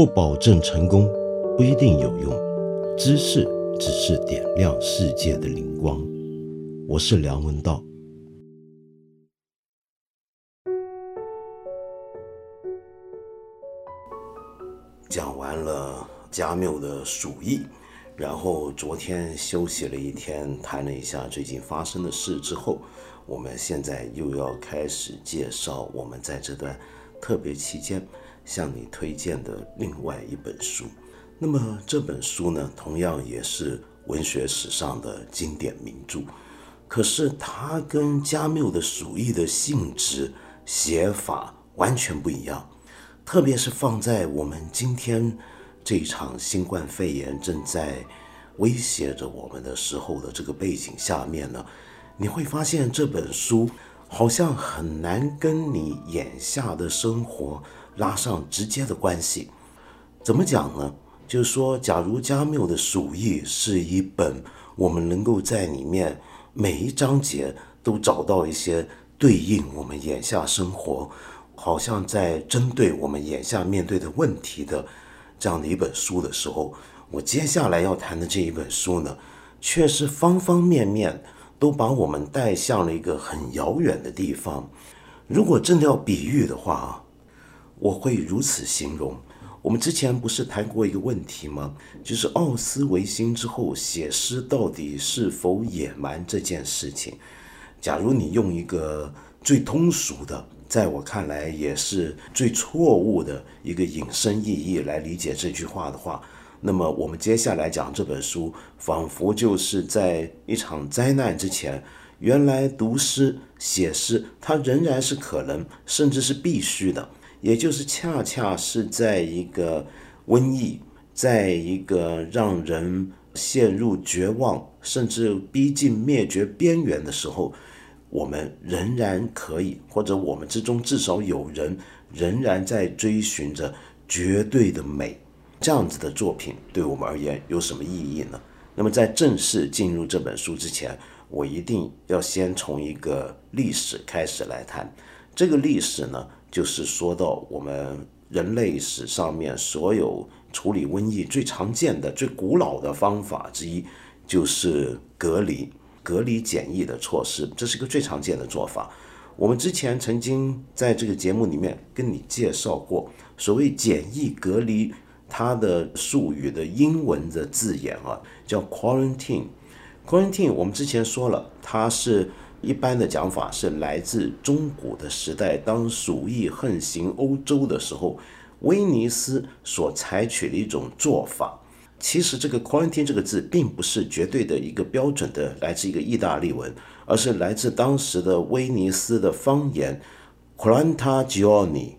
不保证成功，不一定有用。知识只是点亮世界的灵光。我是梁文道。讲完了加缪的《鼠疫》，然后昨天休息了一天，谈了一下最近发生的事之后，我们现在又要开始介绍我们在这段特别期间向你推荐的另外一本书。那么这本书呢，同样也是文学史上的经典名著，可是它跟加缪的《鼠疫》的性质、写法完全不一样。特别是放在我们今天这场新冠肺炎正在威胁着我们的时候的这个背景下面呢，你会发现这本书好像很难跟你眼下的生活拉上直接的关系。怎么讲呢？就是说，假如加缪的《鼠疫》是一本我们能够在里面每一章节都找到一些对应我们眼下生活。好像在针对我们眼下面对的问题的这样的一本书的时候，我接下来要谈的这一本书呢，却是方方面面都把我们带向了一个很遥远的地方。如果真的要比喻的话啊，我会如此形容：我们之前不是谈过一个问题吗？就是奥斯维辛之后写诗到底是否野蛮这件事情。假如你用一个最通俗的。在我看来，也是最错误的一个引申意义来理解这句话的话，那么我们接下来讲这本书，仿佛就是在一场灾难之前，原来读诗写诗，它仍然是可能，甚至是必须的，也就是恰恰是在一个瘟疫，在一个让人陷入绝望，甚至逼近灭绝边缘的时候。我们仍然可以，或者我们之中至少有人仍然在追寻着绝对的美，这样子的作品对我们而言有什么意义呢？那么在正式进入这本书之前，我一定要先从一个历史开始来谈。这个历史呢，就是说到我们人类史上面所有处理瘟疫最常见的、最古老的方法之一，就是隔离。隔离检疫的措施，这是个最常见的做法。我们之前曾经在这个节目里面跟你介绍过，所谓检疫隔离，它的术语的英文的字眼啊，叫 quarantine。quarantine 我们之前说了，它是一般的讲法是来自中古的时代，当鼠疫横行欧洲的时候，威尼斯所采取的一种做法。其实这个 quarantine 这个字并不是绝对的一个标准的来自一个意大利文，而是来自当时的威尼斯的方言 quarantagioni。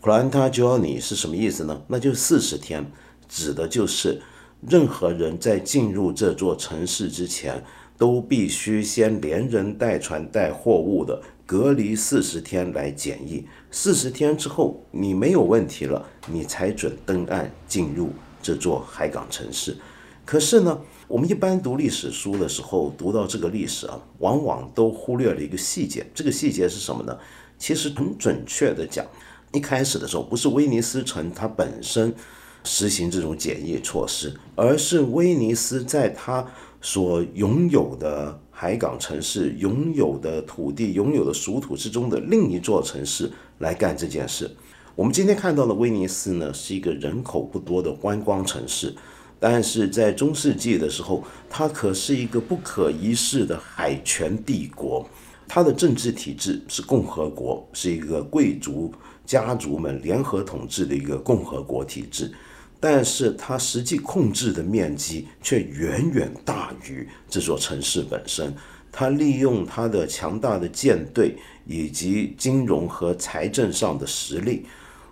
quarantagioni 是什么意思呢？那就四十天，指的就是任何人在进入这座城市之前，都必须先连人带船带货物的隔离四十天来检疫。四十天之后你没有问题了，你才准登岸进入。这座海港城市，可是呢，我们一般读历史书的时候，读到这个历史啊，往往都忽略了一个细节。这个细节是什么呢？其实很准确的讲，一开始的时候，不是威尼斯城它本身实行这种检疫措施，而是威尼斯在它所拥有的海港城市、拥有的土地、拥有的属土之中的另一座城市来干这件事。我们今天看到的威尼斯呢，是一个人口不多的观光城市，但是在中世纪的时候，它可是一个不可一世的海权帝国。它的政治体制是共和国，是一个贵族家族们联合统治的一个共和国体制，但是它实际控制的面积却远远大于这座城市本身。它利用它的强大的舰队以及金融和财政上的实力。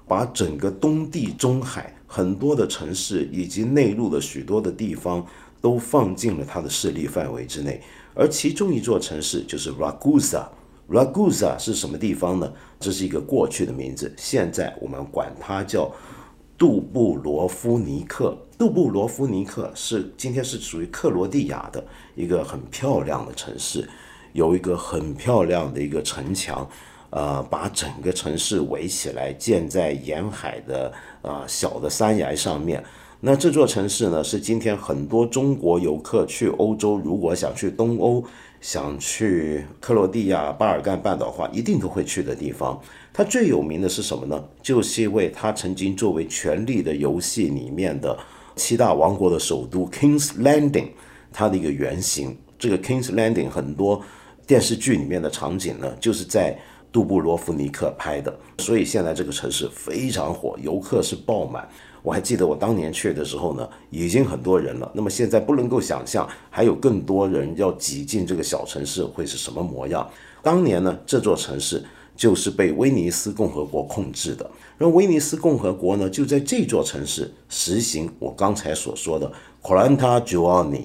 把整个东地中海很多的城市以及内陆的许多的地方都放进了它的势力范围之内，而其中一座城市就是 Ragusa。Ragusa 是什么地方呢？这是一个过去的名字，现在我们管它叫杜布罗夫尼克。杜布罗夫尼克是今天是属于克罗地亚的一个很漂亮的城市，有一个很漂亮的一个城墙。呃，把整个城市围起来，建在沿海的呃小的山崖上面。那这座城市呢，是今天很多中国游客去欧洲，如果想去东欧、想去克罗地亚、巴尔干半岛的话，一定都会去的地方。它最有名的是什么呢？就是因为它曾经作为《权力的游戏》里面的七大王国的首都 King's Landing，它的一个原型。这个 King's Landing 很多电视剧里面的场景呢，就是在。杜布罗夫尼克拍的，所以现在这个城市非常火，游客是爆满。我还记得我当年去的时候呢，已经很多人了。那么现在不能够想象，还有更多人要挤进这个小城市会是什么模样。当年呢，这座城市就是被威尼斯共和国控制的，然后威尼斯共和国呢就在这座城市实行我刚才所说的 quaranta giorni，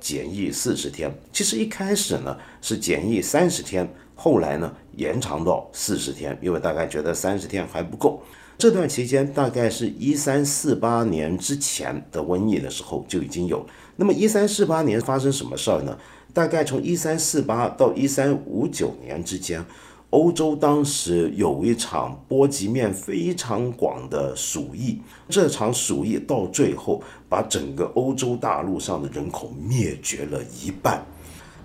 检疫四十天。其实一开始呢是检疫三十天。后来呢，延长到四十天，因为大概觉得三十天还不够。这段期间大概是一三四八年之前的瘟疫的时候就已经有。那么一三四八年发生什么事儿呢？大概从一三四八到一三五九年之间，欧洲当时有一场波及面非常广的鼠疫。这场鼠疫到最后把整个欧洲大陆上的人口灭绝了一半。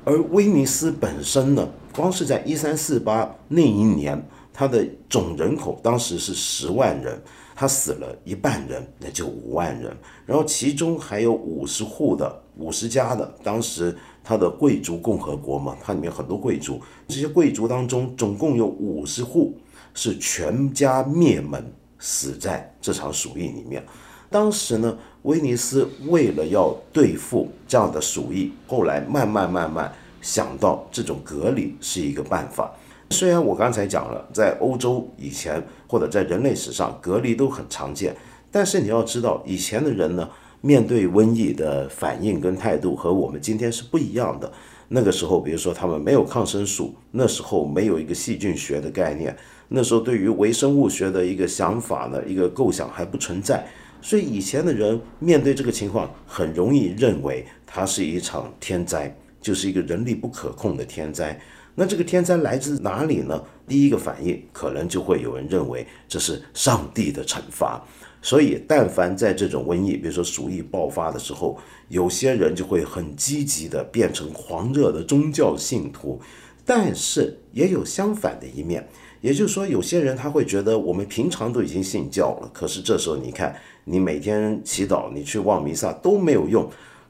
而威尼斯本身呢，光是在一三四八那一年，它的总人口当时是十万人，它死了一半人，那就五万人。然后其中还有五十户的、五十家的，当时它的贵族共和国嘛，它里面很多贵族，这些贵族当中总共有五十户是全家灭门，死在这场鼠疫里面。当时呢，威尼斯为了要对付这样的鼠疫，后来慢慢慢慢想到这种隔离是一个办法。虽然我刚才讲了，在欧洲以前或者在人类史上隔离都很常见，但是你要知道，以前的人呢，面对瘟疫的反应跟态度和我们今天是不一样的。那个时候，比如说他们没有抗生素，那时候没有一个细菌学的概念，那时候对于微生物学的一个想法呢，一个构想还不存在。所以以前的人面对这个情况，很容易认为它是一场天灾，就是一个人力不可控的天灾。那这个天灾来自哪里呢？第一个反应可能就会有人认为这是上帝的惩罚。所以，但凡在这种瘟疫，比如说鼠疫爆发的时候，有些人就会很积极的变成狂热的宗教信徒。但是也有相反的一面，也就是说，有些人他会觉得我们平常都已经信教了，可是这时候你看。你每天祈祷，你去望弥撒都没有用，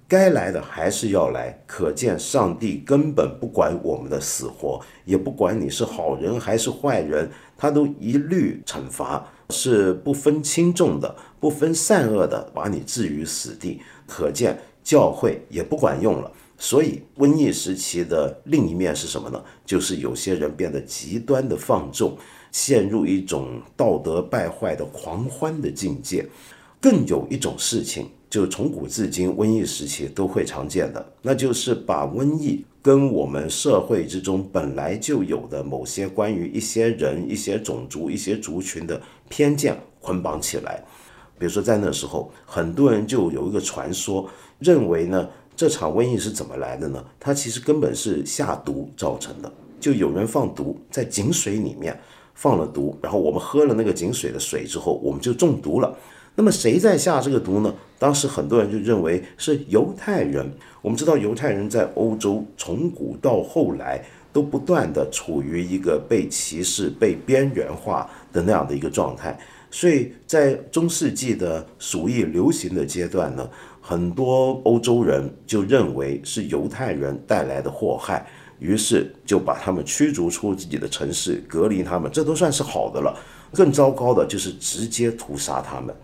该来的还是要来。可见上帝根本不管我们的死活，也不管你是好人还是坏人，他都一律惩罚，是不分轻重的，不分善恶的，把你置于死地。可见教会也不管用了。所以瘟疫时期的另一面是什么呢？就是有些人变得极端的放纵，陷入一种道德败坏的狂欢的境界。更有一种事情，就从古至今瘟疫时期都会常见的，那就是把瘟疫跟我们社会之中本来就有的某些关于一些人、一些种族、一些族群的偏见捆绑起来。比如说，在那时候，很多人就有一个传说，认为呢，这场瘟疫是怎么来的呢？它其实根本是下毒造成的，就有人放毒在井水里面放了毒，然后我们喝了那个井水的水之后，我们就中毒了。那么谁在下这个毒呢？当时很多人就认为是犹太人。我们知道犹太人在欧洲从古到后来都不断的处于一个被歧视、被边缘化的那样的一个状态，所以在中世纪的鼠疫流行的阶段呢，很多欧洲人就认为是犹太人带来的祸害，于是就把他们驱逐出自己的城市，隔离他们，这都算是好的了。更糟糕的就是直接屠杀他们。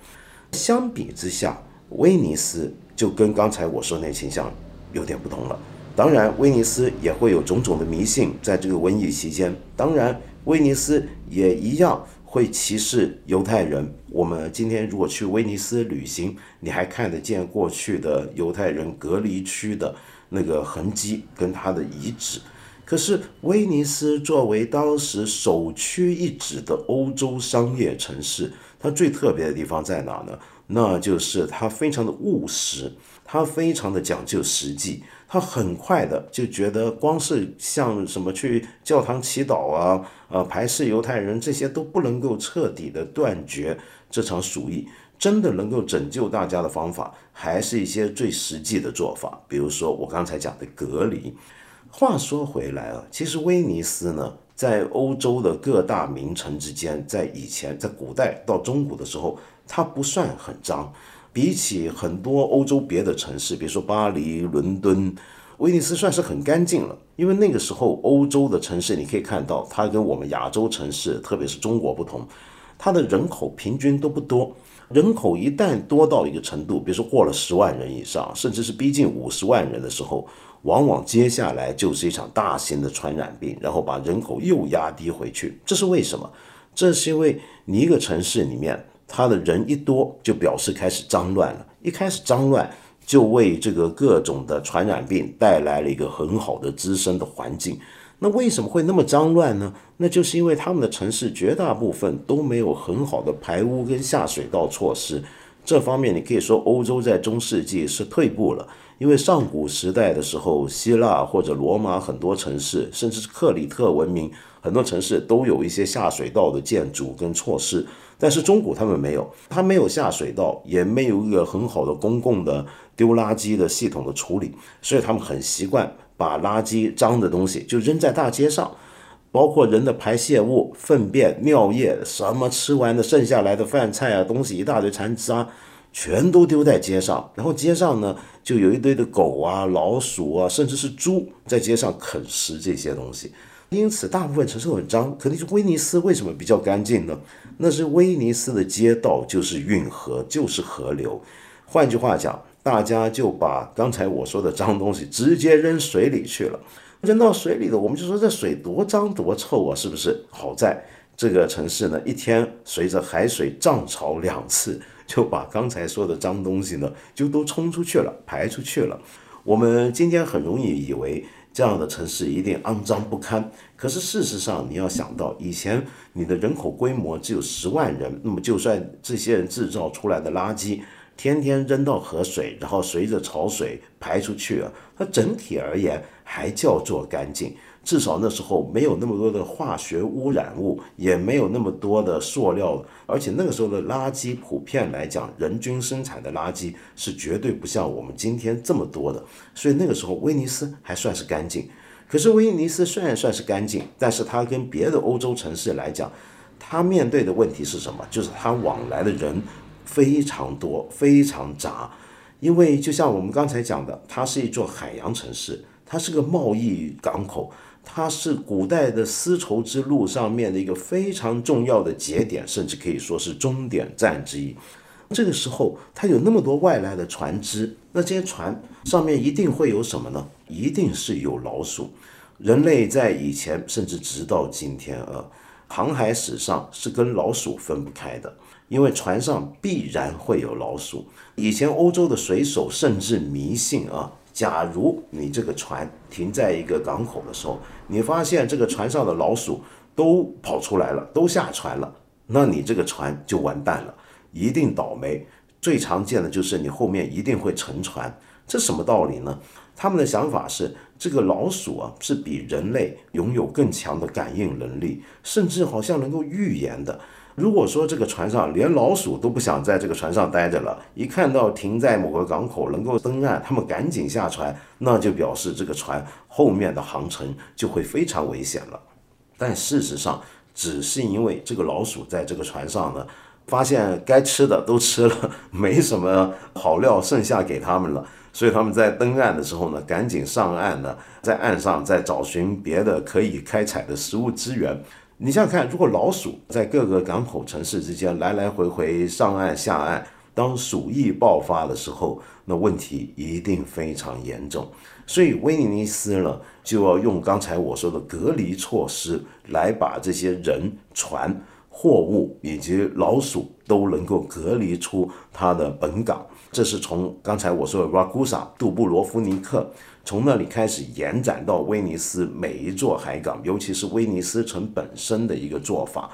相比之下，威尼斯就跟刚才我说那形象有点不同了。当然，威尼斯也会有种种的迷信，在这个瘟疫期间，当然威尼斯也一样会歧视犹太人。我们今天如果去威尼斯旅行，你还看得见过去的犹太人隔离区的那个痕迹跟他的遗址。可是，威尼斯作为当时首屈一指的欧洲商业城市。它最特别的地方在哪呢？那就是它非常的务实，它非常的讲究实际，他很快的就觉得，光是像什么去教堂祈祷啊，呃，排斥犹太人这些都不能够彻底的断绝这场鼠疫。真的能够拯救大家的方法，还是一些最实际的做法，比如说我刚才讲的隔离。话说回来啊，其实威尼斯呢，在欧洲的各大名城之间，在以前在古代到中古的时候，它不算很脏。比起很多欧洲别的城市，比如说巴黎、伦敦，威尼斯算是很干净了。因为那个时候欧洲的城市，你可以看到它跟我们亚洲城市，特别是中国不同，它的人口平均都不多。人口一旦多到一个程度，比如说过了十万人以上，甚至是逼近五十万人的时候，往往接下来就是一场大型的传染病，然后把人口又压低回去。这是为什么？这是因为你一个城市里面。他的人一多，就表示开始脏乱了。一开始脏乱，就为这个各种的传染病带来了一个很好的滋生的环境。那为什么会那么脏乱呢？那就是因为他们的城市绝大部分都没有很好的排污跟下水道措施。这方面，你可以说欧洲在中世纪是退步了。因为上古时代的时候，希腊或者罗马很多城市，甚至是克里特文明很多城市都有一些下水道的建筑跟措施。但是中古他们没有，他没有下水道，也没有一个很好的公共的丢垃圾的系统的处理，所以他们很习惯把垃圾脏的东西就扔在大街上，包括人的排泄物、粪便、尿液，什么吃完的剩下来的饭菜啊东西一大堆残渣，全都丢在街上，然后街上呢就有一堆的狗啊、老鼠啊，甚至是猪在街上啃食这些东西。因此，大部分城市很脏。可能是威尼斯为什么比较干净呢？那是威尼斯的街道就是运河，就是河流。换句话讲，大家就把刚才我说的脏东西直接扔水里去了。扔到水里的，我们就说这水多脏多臭啊，是不是？好在这个城市呢，一天随着海水涨潮两次，就把刚才说的脏东西呢，就都冲出去了，排出去了。我们今天很容易以为。这样的城市一定肮脏不堪。可是事实上，你要想到以前你的人口规模只有十万人，那么就算这些人制造出来的垃圾天天扔到河水，然后随着潮水排出去啊，它整体而言还叫做干净。至少那时候没有那么多的化学污染物，也没有那么多的塑料，而且那个时候的垃圾普遍来讲，人均生产的垃圾是绝对不像我们今天这么多的，所以那个时候威尼斯还算是干净。可是威尼斯虽然算是干净，但是它跟别的欧洲城市来讲，它面对的问题是什么？就是它往来的人非常多，非常杂，因为就像我们刚才讲的，它是一座海洋城市，它是个贸易港口。它是古代的丝绸之路上面的一个非常重要的节点，甚至可以说是终点站之一。这个时候，它有那么多外来的船只，那这些船上面一定会有什么呢？一定是有老鼠。人类在以前，甚至直到今天啊，航海史上是跟老鼠分不开的，因为船上必然会有老鼠。以前欧洲的水手甚至迷信啊。假如你这个船停在一个港口的时候，你发现这个船上的老鼠都跑出来了，都下船了，那你这个船就完蛋了，一定倒霉。最常见的就是你后面一定会沉船。这什么道理呢？他们的想法是，这个老鼠啊是比人类拥有更强的感应能力，甚至好像能够预言的。如果说这个船上连老鼠都不想在这个船上待着了，一看到停在某个港口能够登岸，他们赶紧下船，那就表示这个船后面的航程就会非常危险了。但事实上，只是因为这个老鼠在这个船上呢，发现该吃的都吃了，没什么好料剩下给他们了，所以他们在登岸的时候呢，赶紧上岸呢，在岸上再找寻别的可以开采的食物资源。你想想看，如果老鼠在各个港口城市之间来来回回上岸下岸，当鼠疫爆发的时候，那问题一定非常严重。所以威尼斯呢，就要用刚才我说的隔离措施，来把这些人、船、货物以及老鼠都能够隔离出它的本港。这是从刚才我说的 Ragusa 杜布罗夫尼克。从那里开始延展到威尼斯每一座海港，尤其是威尼斯城本身的一个做法。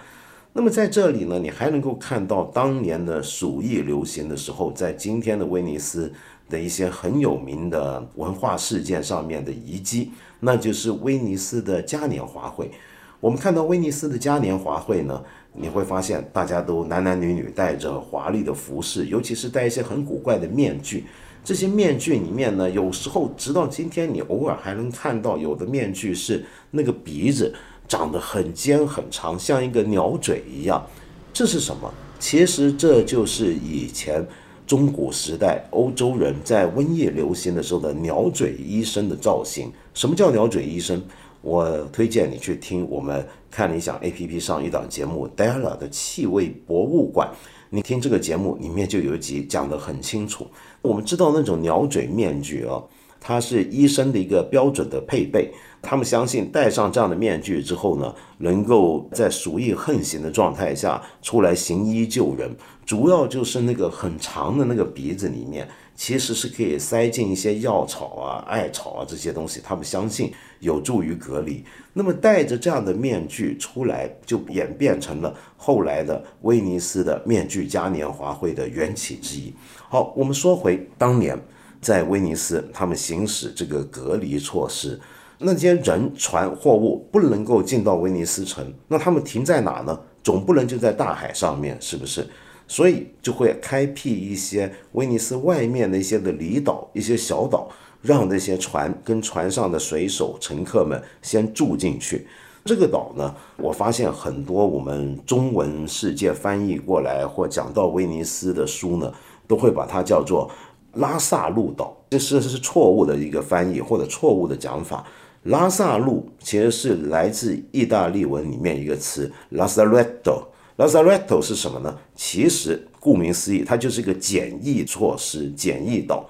那么在这里呢，你还能够看到当年的鼠疫流行的时候，在今天的威尼斯的一些很有名的文化事件上面的遗迹，那就是威尼斯的嘉年华会。我们看到威尼斯的嘉年华会呢，你会发现大家都男男女女戴着华丽的服饰，尤其是戴一些很古怪的面具。这些面具里面呢，有时候直到今天，你偶尔还能看到有的面具是那个鼻子长得很尖很长，像一个鸟嘴一样。这是什么？其实这就是以前中古时代欧洲人在瘟疫流行的时候的鸟嘴医生的造型。什么叫鸟嘴医生？我推荐你去听我们看理想 A P P 上一档节目《Della 的气味博物馆》，你听这个节目里面就有一集讲得很清楚。我们知道那种鸟嘴面具哦，它是医生的一个标准的配备。他们相信戴上这样的面具之后呢，能够在鼠疫横行的状态下出来行医救人。主要就是那个很长的那个鼻子里面。其实是可以塞进一些药草啊、艾草啊这些东西，他们相信有助于隔离。那么戴着这样的面具出来，就演变成了后来的威尼斯的面具嘉年华会的缘起之一。好，我们说回当年在威尼斯，他们行使这个隔离措施，那些人、船、货物不能够进到威尼斯城，那他们停在哪呢？总不能就在大海上面，是不是？所以就会开辟一些威尼斯外面的一些的离岛、一些小岛，让那些船跟船上的水手、乘客们先住进去。这个岛呢，我发现很多我们中文世界翻译过来或讲到威尼斯的书呢，都会把它叫做拉萨路岛，这是是错误的一个翻译或者错误的讲法。拉萨路其实是来自意大利文里面一个词 Lazaretto。Lazaretto 是什么呢？其实顾名思义，它就是一个简易措施、简易岛。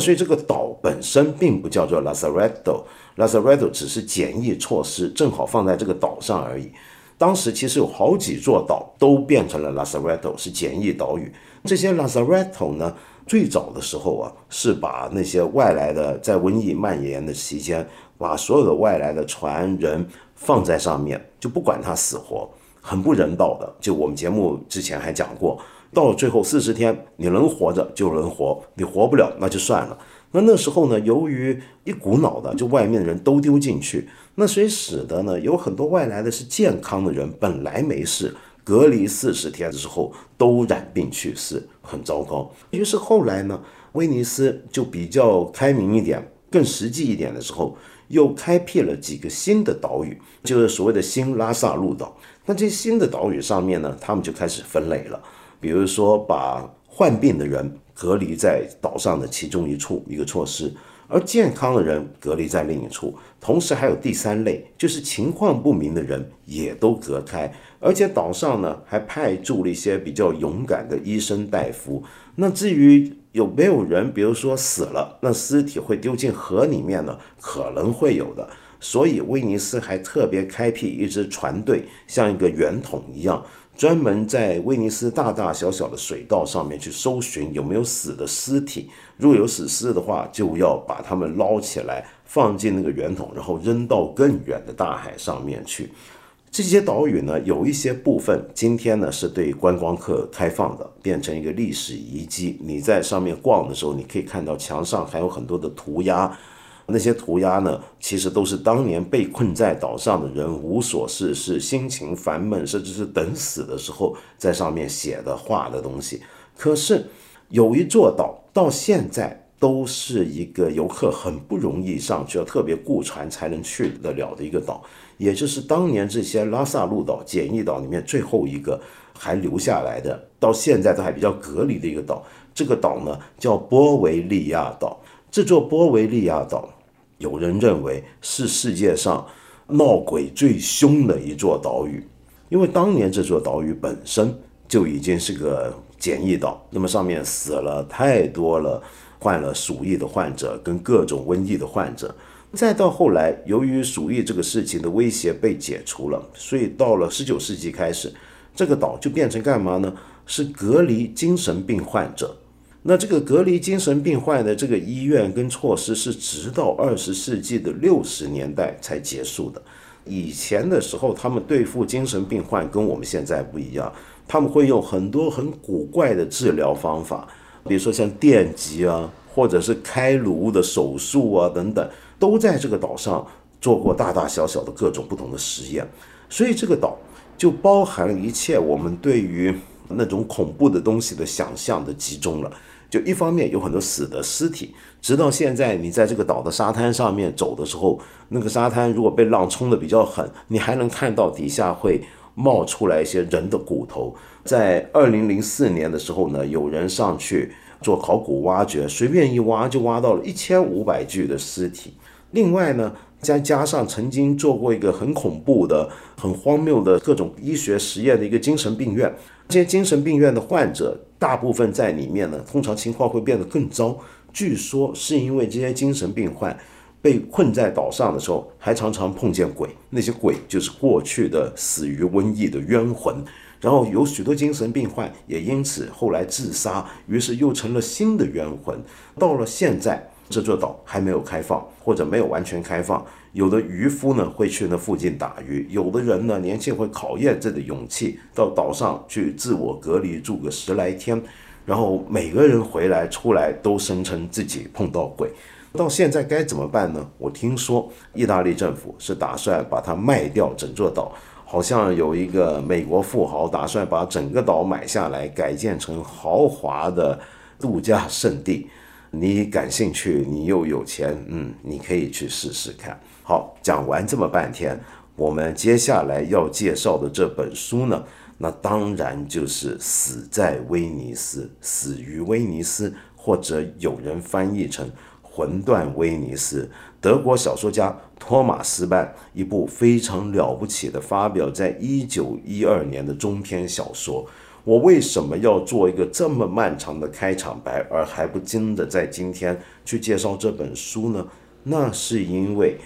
所以这个岛本身并不叫做 Lazaretto，Lazaretto 只是简易措施，正好放在这个岛上而已。当时其实有好几座岛都变成了 Lazaretto，是简易岛屿。这些 Lazaretto 呢，最早的时候啊，是把那些外来的在瘟疫蔓延的期间，把所有的外来的船人放在上面，就不管他死活。很不人道的，就我们节目之前还讲过，到了最后四十天，你能活着就能活，你活不了那就算了。那那时候呢，由于一股脑的就外面的人都丢进去，那所以使得呢有很多外来的是健康的人，本来没事，隔离四十天之后都染病去世，很糟糕。于是后来呢，威尼斯就比较开明一点，更实际一点的时候，又开辟了几个新的岛屿，就是所谓的新拉萨路岛。那这些新的岛屿上面呢，他们就开始分类了，比如说把患病的人隔离在岛上的其中一处一个措施，而健康的人隔离在另一处，同时还有第三类，就是情况不明的人也都隔开，而且岛上呢还派驻了一些比较勇敢的医生大夫。那至于有没有人，比如说死了，那尸体会丢进河里面呢？可能会有的。所以威尼斯还特别开辟一支船队，像一个圆筒一样，专门在威尼斯大大小小的水道上面去搜寻有没有死的尸体。如果有死尸的话，就要把他们捞起来，放进那个圆筒，然后扔到更远的大海上面去。这些岛屿呢，有一些部分今天呢是对观光客开放的，变成一个历史遗迹。你在上面逛的时候，你可以看到墙上还有很多的涂鸦。那些涂鸦呢，其实都是当年被困在岛上的人无所事事、心情烦闷，甚至是等死的时候在上面写的画的东西。可是有一座岛到现在都是一个游客很不容易上去，要特别雇船才能去得了的一个岛，也就是当年这些拉萨路岛、简易岛里面最后一个还留下来的，到现在都还比较隔离的一个岛。这个岛呢叫波维利亚岛。这座波维利亚岛。有人认为是世界上闹鬼最凶的一座岛屿，因为当年这座岛屿本身就已经是个简易岛，那么上面死了太多了患了鼠疫的患者跟各种瘟疫的患者，再到后来，由于鼠疫这个事情的威胁被解除了，所以到了十九世纪开始，这个岛就变成干嘛呢？是隔离精神病患者。那这个隔离精神病患的这个医院跟措施是直到二十世纪的六十年代才结束的。以前的时候，他们对付精神病患跟我们现在不一样，他们会用很多很古怪的治疗方法，比如说像电击啊，或者是开颅的手术啊等等，都在这个岛上做过大大小小的各种不同的实验。所以这个岛就包含了一切我们对于那种恐怖的东西的想象的集中了。就一方面有很多死的尸体，直到现在你在这个岛的沙滩上面走的时候，那个沙滩如果被浪冲的比较狠，你还能看到底下会冒出来一些人的骨头。在二零零四年的时候呢，有人上去做考古挖掘，随便一挖就挖到了一千五百具的尸体。另外呢，再加上曾经做过一个很恐怖的、很荒谬的各种医学实验的一个精神病院，这些精神病院的患者。大部分在里面呢，通常情况会变得更糟。据说是因为这些精神病患被困在岛上的时候，还常常碰见鬼，那些鬼就是过去的死于瘟疫的冤魂。然后有许多精神病患也因此后来自杀，于是又成了新的冤魂。到了现在。这座岛还没有开放，或者没有完全开放。有的渔夫呢会去那附近打鱼，有的人呢年轻会考验这个勇气，到岛上去自我隔离住个十来天，然后每个人回来出来都声称自己碰到鬼。到现在该怎么办呢？我听说意大利政府是打算把它卖掉整座岛，好像有一个美国富豪打算把整个岛买下来，改建成豪华的度假胜地。你感兴趣，你又有钱，嗯，你可以去试试看。好，讲完这么半天，我们接下来要介绍的这本书呢，那当然就是《死在威尼斯》，死于威尼斯，或者有人翻译成《魂断威尼斯》。德国小说家托马斯曼一部非常了不起的，发表在一九一二年的中篇小说。我为什么要做一个这么漫长的开场白，而还不禁的在今天去介绍这本书呢？那是因为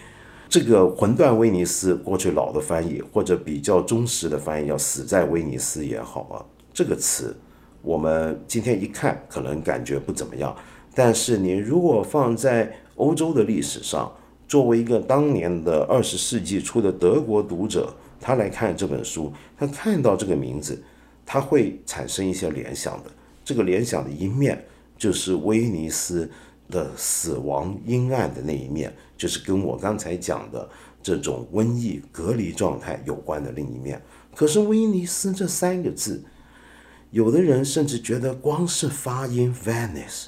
这个“魂断威尼斯”过去老的翻译，或者比较忠实的翻译，要死在威尼斯也好啊。这个词我们今天一看，可能感觉不怎么样。但是你如果放在欧洲的历史上，作为一个当年的二十世纪初的德国读者，他来看这本书，他看到这个名字。它会产生一些联想的，这个联想的一面就是威尼斯的死亡阴暗的那一面，就是跟我刚才讲的这种瘟疫隔离状态有关的另一面。可是威尼斯这三个字，有的人甚至觉得光是发音 Venice，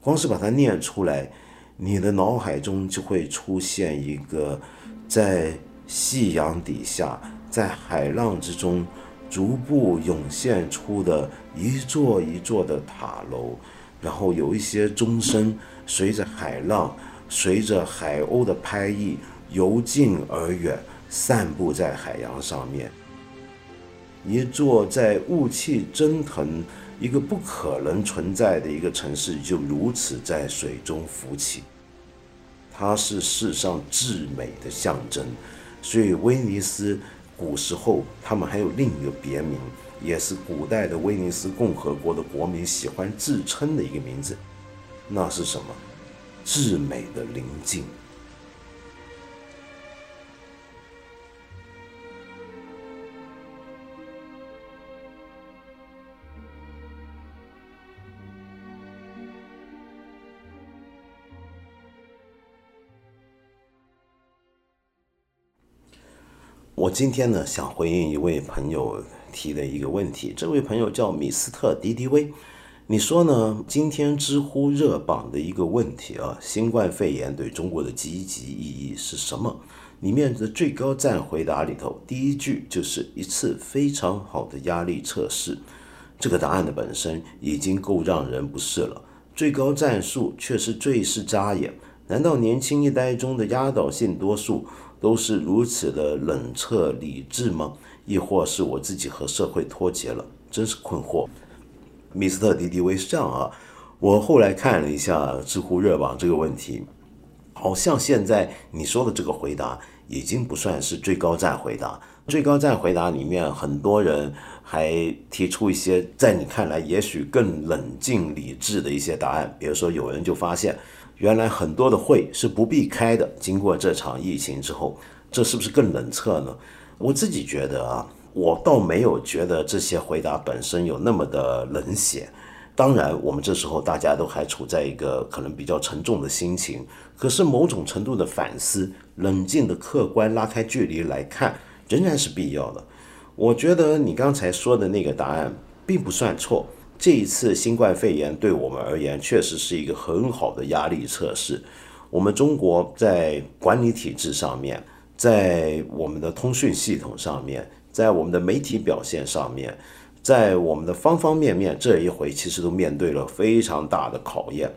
光是把它念出来，你的脑海中就会出现一个在夕阳底下，在海浪之中。逐步涌现出的一座一座的塔楼，然后有一些钟声随着海浪，随着海鸥的拍翼由近而远，散布在海洋上面。一座在雾气蒸腾、一个不可能存在的一个城市，就如此在水中浮起。它是世上至美的象征，所以威尼斯。古时候，他们还有另一个别名，也是古代的威尼斯共和国的国民喜欢自称的一个名字，那是什么？至美的宁静。我今天呢，想回应一位朋友提的一个问题。这位朋友叫米斯特迪迪威，你说呢？今天知乎热榜的一个问题啊，新冠肺炎对中国的积极意义是什么？里面的最高赞回答里头，第一句就是一次非常好的压力测试。这个答案的本身已经够让人不适了，最高赞数却是最是扎眼。难道年轻一代中的压倒性多数？都是如此的冷彻理智吗？亦或是我自己和社会脱节了？真是困惑。米斯特迪迪威是这样啊，我后来看了一下知乎热榜这个问题，好像现在你说的这个回答已经不算是最高赞回答。最高赞回答里面，很多人还提出一些在你看来也许更冷静理智的一些答案，比如说有人就发现。原来很多的会是不必开的。经过这场疫情之后，这是不是更冷彻呢？我自己觉得啊，我倒没有觉得这些回答本身有那么的冷血。当然，我们这时候大家都还处在一个可能比较沉重的心情，可是某种程度的反思、冷静的客观拉开距离来看，仍然是必要的。我觉得你刚才说的那个答案并不算错。这一次新冠肺炎对我们而言，确实是一个很好的压力测试。我们中国在管理体制上面，在我们的通讯系统上面，在我们的媒体表现上面。在我们的方方面面，这一回其实都面对了非常大的考验。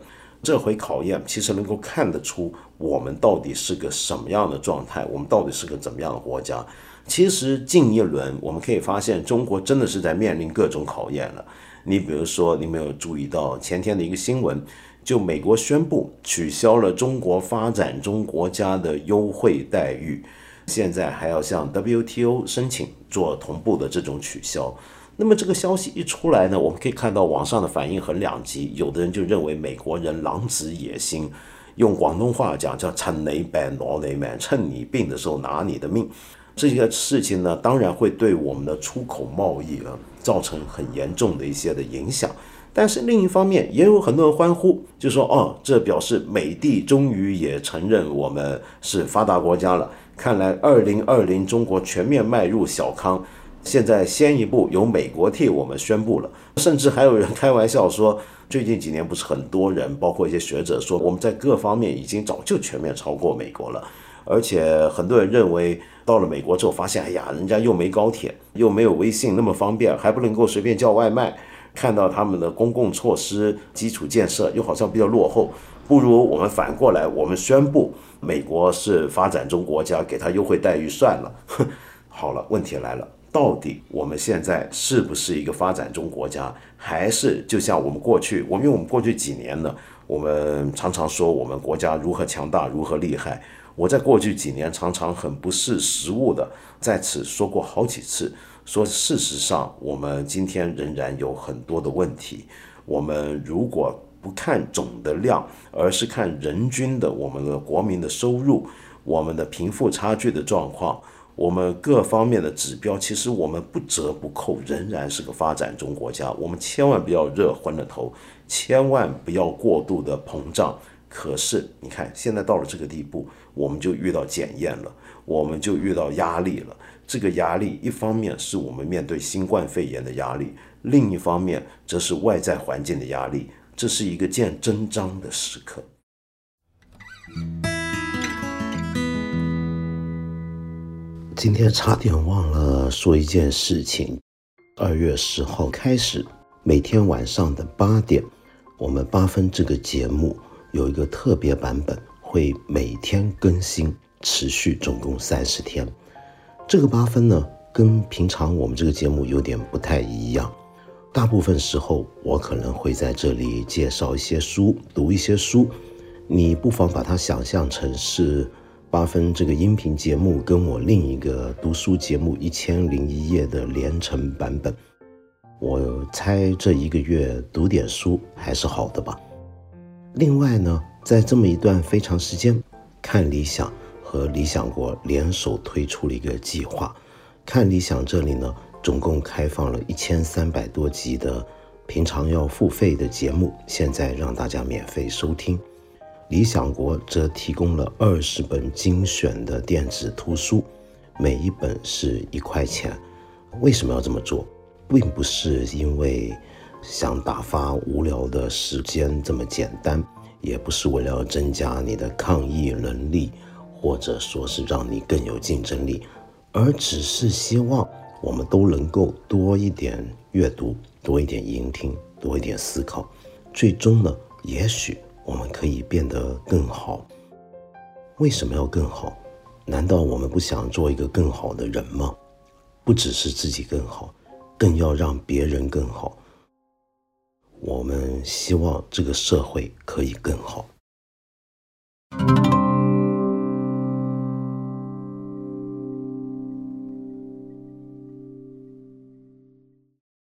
这回考验其实能够看得出我们到底是个什么样的状态，我们到底是个怎么样的国家。其实近一轮我们可以发现，中国真的是在面临各种考验了。你比如说，你没有注意到前天的一个新闻，就美国宣布取消了中国发展中国家的优惠待遇，现在还要向 WTO 申请做同步的这种取消。那么这个消息一出来呢，我们可以看到网上的反应很两极，有的人就认为美国人狼子野心，用广东话讲叫“趁你病攞你命”，趁你病的时候拿你的命。这些事情呢，当然会对我们的出口贸易啊造成很严重的一些的影响。但是另一方面，也有很多人欢呼，就说：“哦，这表示美帝终于也承认我们是发达国家了。看来二零二零中国全面迈入小康。”现在先一步由美国替我们宣布了，甚至还有人开玩笑说，最近几年不是很多人，包括一些学者说，我们在各方面已经早就全面超过美国了。而且很多人认为，到了美国之后发现，哎呀，人家又没高铁，又没有微信那么方便，还不能够随便叫外卖。看到他们的公共措施、基础建设又好像比较落后，不如我们反过来，我们宣布美国是发展中国家，给他优惠待遇算了。好了，问题来了。到底我们现在是不是一个发展中国家，还是就像我们过去，我因为我们过去几年呢，我们常常说我们国家如何强大，如何厉害。我在过去几年常常很不识时务的在此说过好几次，说事实上我们今天仍然有很多的问题。我们如果不看总的量，而是看人均的我们的国民的收入，我们的贫富差距的状况。我们各方面的指标，其实我们不折不扣仍然是个发展中国家。我们千万不要热昏了头，千万不要过度的膨胀。可是你看，现在到了这个地步，我们就遇到检验了，我们就遇到压力了。这个压力，一方面是我们面对新冠肺炎的压力，另一方面则是外在环境的压力。这是一个见真章的时刻。今天差点忘了说一件事情。二月十号开始，每天晚上的八点，我们八分这个节目有一个特别版本，会每天更新，持续总共三十天。这个八分呢，跟平常我们这个节目有点不太一样。大部分时候，我可能会在这里介绍一些书，读一些书，你不妨把它想象成是。八分这个音频节目跟我另一个读书节目《一千零一夜》的连成版本，我猜这一个月读点书还是好的吧。另外呢，在这么一段非常时间，看理想和理想国联手推出了一个计划。看理想这里呢，总共开放了一千三百多集的平常要付费的节目，现在让大家免费收听。理想国则提供了二十本精选的电子图书，每一本是一块钱。为什么要这么做？并不是因为想打发无聊的时间这么简单，也不是为了增加你的抗疫能力，或者说是让你更有竞争力，而只是希望我们都能够多一点阅读，多一点聆听，多一点思考。最终呢，也许。我们可以变得更好。为什么要更好？难道我们不想做一个更好的人吗？不只是自己更好，更要让别人更好。我们希望这个社会可以更好。